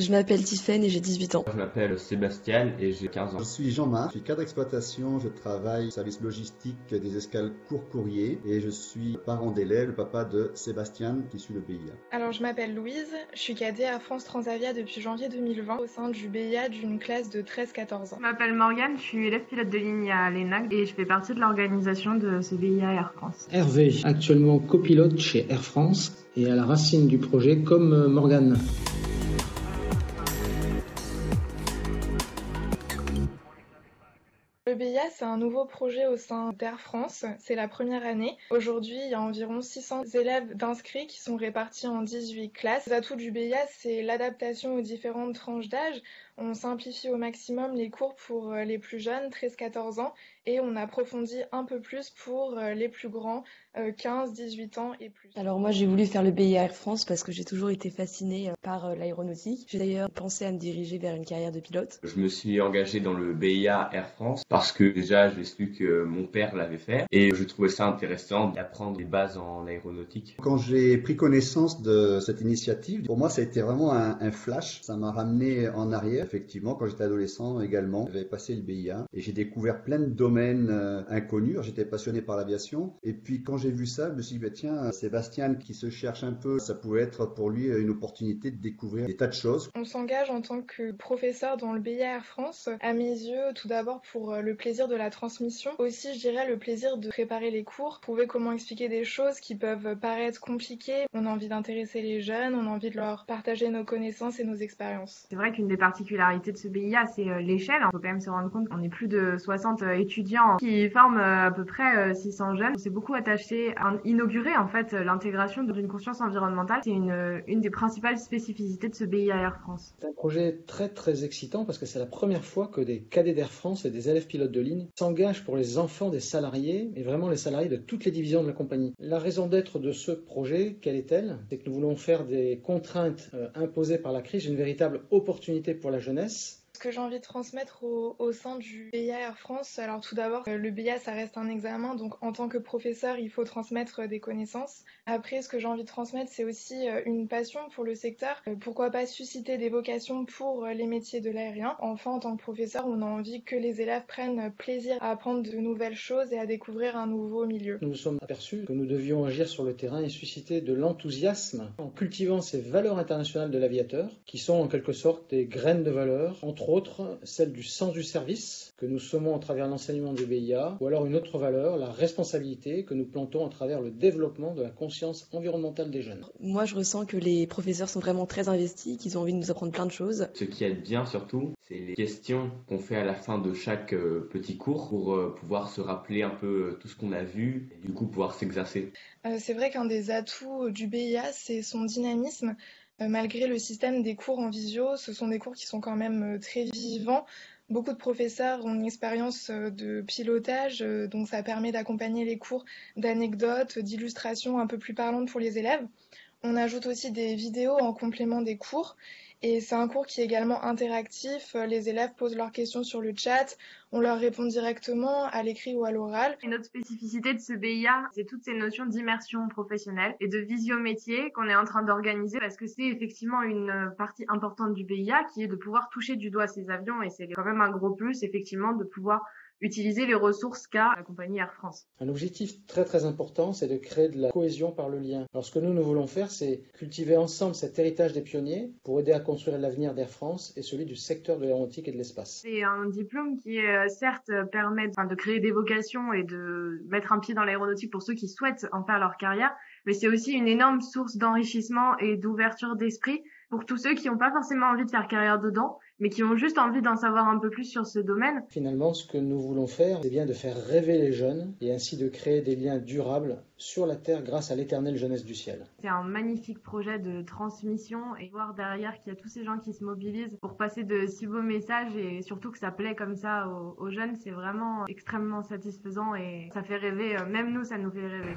Je m'appelle Tiffaine et j'ai 18 ans. Je m'appelle Sébastien et j'ai 15 ans. Je suis Jean-Marc, je suis cadre d'exploitation, je travaille au service logistique des escales court courrier et je suis parent d'élève, le papa de Sébastien qui suit le BIA. Alors je m'appelle Louise, je suis cadet à France Transavia depuis janvier 2020 au sein du BIA d'une classe de 13-14 ans. Je m'appelle Morgane, je suis élève pilote de ligne à l'ENAC et je fais partie de l'organisation de ce BIA Air France. Hervé, actuellement copilote chez Air France et à la racine du projet comme Morgane. C'est un nouveau projet au sein d'Air France. C'est la première année. Aujourd'hui, il y a environ 600 élèves d'inscrits qui sont répartis en 18 classes. L'atout du BIA, c'est l'adaptation aux différentes tranches d'âge. On simplifie au maximum les cours pour les plus jeunes, 13-14 ans, et on approfondit un peu plus pour les plus grands, 15-18 ans et plus. Alors moi j'ai voulu faire le BIA Air France parce que j'ai toujours été fascinée par l'aéronautique. J'ai d'ailleurs pensé à me diriger vers une carrière de pilote. Je me suis engagé dans le BIA Air France parce que déjà j'ai su que mon père l'avait fait et je trouvais ça intéressant d'apprendre les bases en aéronautique. Quand j'ai pris connaissance de cette initiative, pour moi ça a été vraiment un, un flash. Ça m'a ramené en arrière. Effectivement, quand j'étais adolescent également, j'avais passé le BIA et j'ai découvert plein de domaines euh, inconnus. J'étais passionné par l'aviation et puis quand j'ai vu ça, je me suis dit bah, tiens, Sébastien qui se cherche un peu, ça pouvait être pour lui une opportunité de découvrir des tas de choses. On s'engage en tant que professeur dans le BIA Air France. À mes yeux, tout d'abord pour le plaisir de la transmission, aussi je dirais le plaisir de préparer les cours, trouver comment expliquer des choses qui peuvent paraître compliquées. On a envie d'intéresser les jeunes, on a envie de leur partager nos connaissances et nos expériences. C'est vrai qu'une des particularités de ce BIA, c'est l'échelle. Il faut quand même se rendre compte qu'on est plus de 60 étudiants qui forment à peu près 600 jeunes. On s'est beaucoup attaché à inaugurer en fait l'intégration d'une conscience environnementale. C'est une, une des principales spécificités de ce BIA Air France. C'est un projet très très excitant parce que c'est la première fois que des cadets d'Air France et des élèves pilotes de ligne s'engagent pour les enfants des salariés et vraiment les salariés de toutes les divisions de la compagnie. La raison d'être de ce projet, quelle est-elle? C'est que nous voulons faire des contraintes imposées par la crise une véritable opportunité pour la jeunesse que j'ai envie de transmettre au, sein du BIA Air France, alors tout d'abord, le BIA, ça reste un examen, donc en tant que professeur, il faut transmettre des connaissances. Après, ce que j'ai envie de transmettre, c'est aussi une passion pour le secteur. Pourquoi pas susciter des vocations pour les métiers de l'aérien. Enfin, en tant que professeur, on a envie que les élèves prennent plaisir à apprendre de nouvelles choses et à découvrir un nouveau milieu. Nous nous sommes aperçus que nous devions agir sur le terrain et susciter de l'enthousiasme en cultivant ces valeurs internationales de l'aviateur, qui sont en quelque sorte des graines de valeur, entre autre, celle du sens du service que nous semons à travers l'enseignement du BIA, ou alors une autre valeur, la responsabilité que nous plantons à travers le développement de la conscience environnementale des jeunes. Moi, je ressens que les professeurs sont vraiment très investis, qu'ils ont envie de nous apprendre plein de choses. Ce qui aide bien surtout, c'est les questions qu'on fait à la fin de chaque petit cours pour pouvoir se rappeler un peu tout ce qu'on a vu et du coup pouvoir s'exercer. Euh, c'est vrai qu'un des atouts du BIA, c'est son dynamisme malgré le système des cours en visio, ce sont des cours qui sont quand même très vivants. Beaucoup de professeurs ont une expérience de pilotage, donc ça permet d'accompagner les cours d'anecdotes, d'illustrations un peu plus parlantes pour les élèves. On ajoute aussi des vidéos en complément des cours. Et c'est un cours qui est également interactif. Les élèves posent leurs questions sur le chat. On leur répond directement à l'écrit ou à l'oral. Une autre spécificité de ce BIA, c'est toutes ces notions d'immersion professionnelle et de visio-métier qu'on est en train d'organiser parce que c'est effectivement une partie importante du BIA qui est de pouvoir toucher du doigt ces avions et c'est quand même un gros plus effectivement de pouvoir utiliser les ressources qu'a la compagnie Air France. Un objectif très très important, c'est de créer de la cohésion par le lien. Alors ce que nous, nous voulons faire, c'est cultiver ensemble cet héritage des pionniers pour aider à construire l'avenir d'Air France et celui du secteur de l'aéronautique et de l'espace. C'est un diplôme qui, certes, permet de créer des vocations et de mettre un pied dans l'aéronautique pour ceux qui souhaitent en faire leur carrière, mais c'est aussi une énorme source d'enrichissement et d'ouverture d'esprit pour tous ceux qui n'ont pas forcément envie de faire carrière dedans, mais qui ont juste envie d'en savoir un peu plus sur ce domaine. Finalement, ce que nous voulons faire, c'est bien de faire rêver les jeunes et ainsi de créer des liens durables sur la Terre grâce à l'éternelle jeunesse du ciel. C'est un magnifique projet de transmission et voir derrière qu'il y a tous ces gens qui se mobilisent pour passer de si beaux messages et surtout que ça plaît comme ça aux, aux jeunes, c'est vraiment extrêmement satisfaisant et ça fait rêver, même nous, ça nous fait rêver.